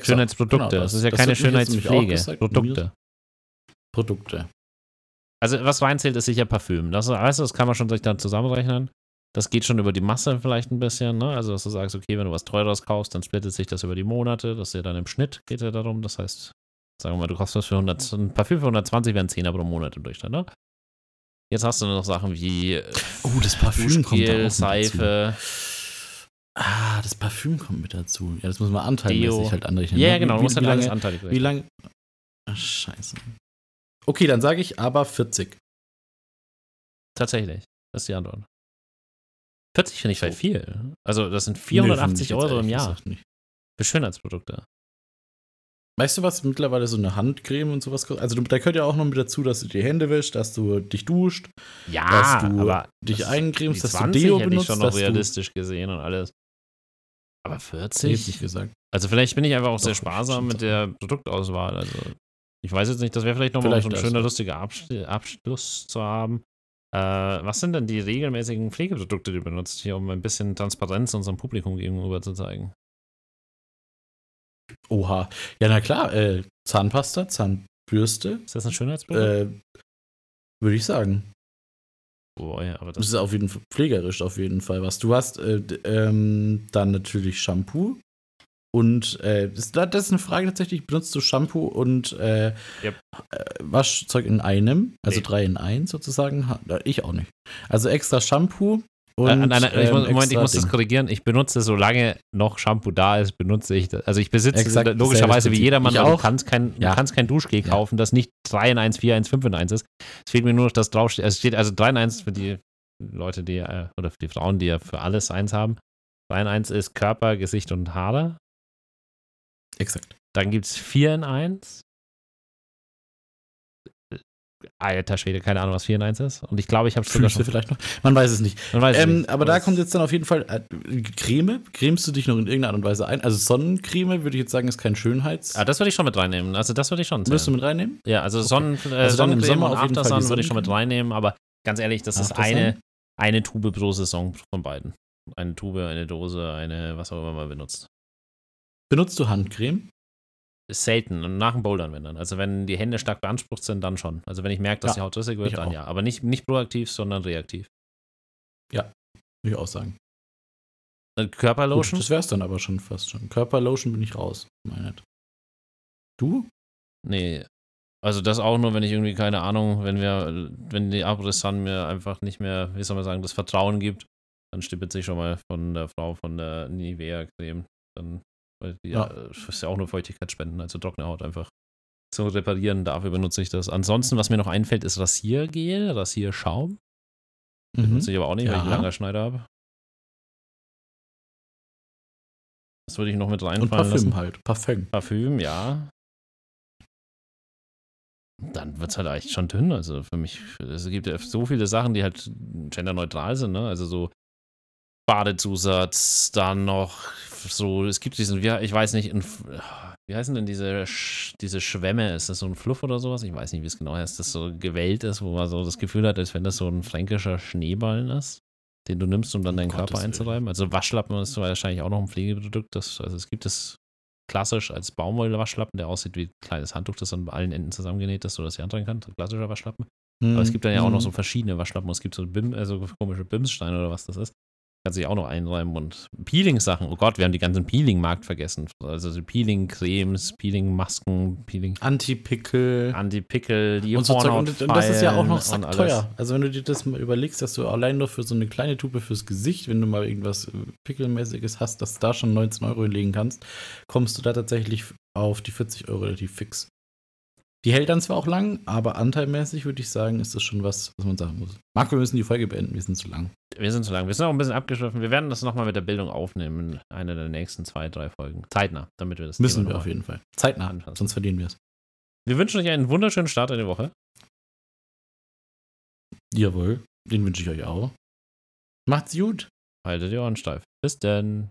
Schönheitsprodukte. Genau, das, das, ist ja das keine Schönheitspflege. Produkte. Produkte. Also, was reinzählt, ist sicher Parfüm. Das, weißt das kann man schon sich dann zusammenrechnen. Das geht schon über die Masse vielleicht ein bisschen. Ne? Also, dass du sagst, okay, wenn du was Teures kaufst, dann splittet sich das über die Monate. Das ist ja dann im Schnitt, geht ja darum. Das heißt, sagen wir mal, du kaufst was für 100, ein Parfüm für 120 wären 10er pro Monat im Durchschnitt. Ne? Jetzt hast du noch Sachen wie oh, das Parfüm kommt da Seife. Ah, das Parfüm kommt mit dazu. Ja, das muss man anteilmäßig halt anrechnen. Ja, ne? genau, wie, du musst halt lange, anteilig Wie lange? Ach, scheiße. Okay, dann sage ich aber 40. Tatsächlich. Das ist die Antwort. 40 finde ich so. viel. Also, das sind 480 nee, Euro im Jahr. Für Schönheitsprodukte. Weißt du, was mittlerweile so eine Handcreme und sowas kostet? Also, da gehört ja auch noch mit dazu, dass du die Hände wäschst, dass du dich duscht, ja, dass du aber dich eincremst, dass du Deo hätte benutzt. Ich schon noch realistisch gesehen und alles. Aber 40? Ich nicht gesagt. Also, vielleicht bin ich einfach auch Doch, sehr sparsam mit der Produktauswahl. Also, ich weiß jetzt nicht, das wäre vielleicht nochmal so ein schöner, lustiger Abschluss zu haben. Äh, was sind denn die regelmäßigen Pflegeprodukte, die du benutzt, hier, um ein bisschen Transparenz unserem Publikum gegenüber zu zeigen? Oha. Ja, na klar, äh, Zahnpasta, Zahnbürste. Ist das ein Schönheitsprodukt? Äh, Würde ich sagen. Boah, ja, aber das, das ist auf jeden Fall pflegerisch auf jeden Fall was. Du hast äh, ähm, dann natürlich Shampoo, Und äh, das, das, ist eine Frage tatsächlich, benutzt du Shampoo und äh, yep. Äh, Waschzeug in einem, also nee. drei in eins sozusagen? Ich auch nicht. Also extra Shampoo, und, äh, nein, nein, ich muss, ähm, Moment, ich muss das korrigieren. Ich benutze, solange noch Shampoo da ist, benutze ich das. Also ich besitze Exakt logischerweise wie jedermann, aber du kannst kein, ja. kannst kein Duschgel ja. kaufen, das nicht 3 in 1, 4 in 1, 5 in 1 ist. Es fehlt mir nur noch das draufsteht. Also es steht also 3 in 1 für die Leute, die, äh, oder für die Frauen, die ja für alles eins haben. 3 in 1 ist Körper, Gesicht und Haare. Exakt. Dann gibt es 4 in 1. Alter Schwede, keine Ahnung, was 4 in 1 ist. Und ich glaube, ich habe es sogar schon. vielleicht noch. Man weiß es nicht. Weiß ähm, nicht. Aber da kommt jetzt dann auf jeden Fall äh, Creme. Cremst du dich noch in irgendeiner Art und Weise ein? Also Sonnencreme würde ich jetzt sagen, ist kein Schönheits. Ah, das würde ich schon mit reinnehmen. Also das würde ich schon. Würdest du mit reinnehmen? Ja, also, okay. Sonnen, äh, also Sonnencreme und Aftersun würde ich schon mit reinnehmen. Aber ganz ehrlich, das ist eine, eine Tube pro Saison von beiden. Eine Tube, eine Dose, eine, was auch immer man benutzt. Benutzt du Handcreme? selten und nach dem Bouldern, wenn dann. Also wenn die Hände stark beansprucht sind, dann schon. Also wenn ich merke, dass ja, die Haut rissig wird, dann auch. ja. Aber nicht, nicht proaktiv, sondern reaktiv. Ja, würde ich auch sagen. Körperlotion? Gut, das wär's dann aber schon fast schon. Körperlotion bin ich raus, meine Du? Nee. Also das auch nur, wenn ich irgendwie, keine Ahnung, wenn wir, wenn die Abriss-Sun mir einfach nicht mehr, wie soll man sagen, das Vertrauen gibt, dann stippelt sich schon mal von der Frau von der Nivea-Creme. Dann weil ja. ja, ist ja auch nur Feuchtigkeit spenden, also trockene Haut einfach zu reparieren. Dafür benutze ich das. Ansonsten, was mir noch einfällt, ist Rasiergel, Rasierschaum. Mhm. Benutze ich aber auch nicht, ja. weil ich einen langer Schneider habe. Das würde ich noch mit reinfallen Und Parfüm lassen. halt. Parfüm. Parfüm, ja. Dann wird es halt echt schon dünn. Also für mich, es gibt ja so viele Sachen, die halt genderneutral sind, ne? Also so Badezusatz, dann noch so, es gibt diesen, ich weiß nicht, wie heißen denn diese, diese Schwämme? Ist das so ein Fluff oder sowas? Ich weiß nicht, wie es genau heißt, das so gewellt ist, wo man so das Gefühl hat, als wenn das so ein fränkischer Schneeballen ist, den du nimmst, um dann deinen Körper einzureiben. Also Waschlappen ist wahrscheinlich auch noch ein Pflegeprodukt. Das, also es gibt es klassisch als Baumwolle-Waschlappen, der aussieht wie ein kleines Handtuch, das an allen Enden zusammengenäht ist, sodass sie antragen kann. Klassischer Waschlappen. Mhm. Aber es gibt dann ja auch noch mhm. so verschiedene Waschlappen. Es gibt so Bim, also komische Bimssteine oder was das ist. Kannst sich auch noch einräumen und Peeling-Sachen. Oh Gott, wir haben die ganzen Peeling-Markt vergessen. Also Peeling-Cremes, Peeling-Masken, Peeling. Anti-Pickel. Anti-Pickel, die und, so und, und das ist ja auch noch teuer. Also wenn du dir das mal überlegst, dass du allein nur für so eine kleine Tube fürs Gesicht, wenn du mal irgendwas Pickelmäßiges hast, dass du da schon 19 Euro legen kannst, kommst du da tatsächlich auf die 40 Euro relativ fix. Die hält dann zwar auch lang, aber anteilmäßig würde ich sagen, ist das schon was, was man sagen muss. Marco, wir müssen die Folge beenden, wir sind zu lang. Wir sind zu lang. Wir sind auch ein bisschen abgeschliffen. Wir werden das nochmal mit der Bildung aufnehmen in einer der nächsten zwei, drei Folgen. Zeitnah, damit wir das. Müssen Thema wir auf jeden Fall. Zeitnah, anfassen. sonst verlieren wir es. Wir wünschen euch einen wunderschönen Start in die Woche. Jawohl, den wünsche ich euch auch. Macht's gut. Haltet die Ohren steif. Bis denn.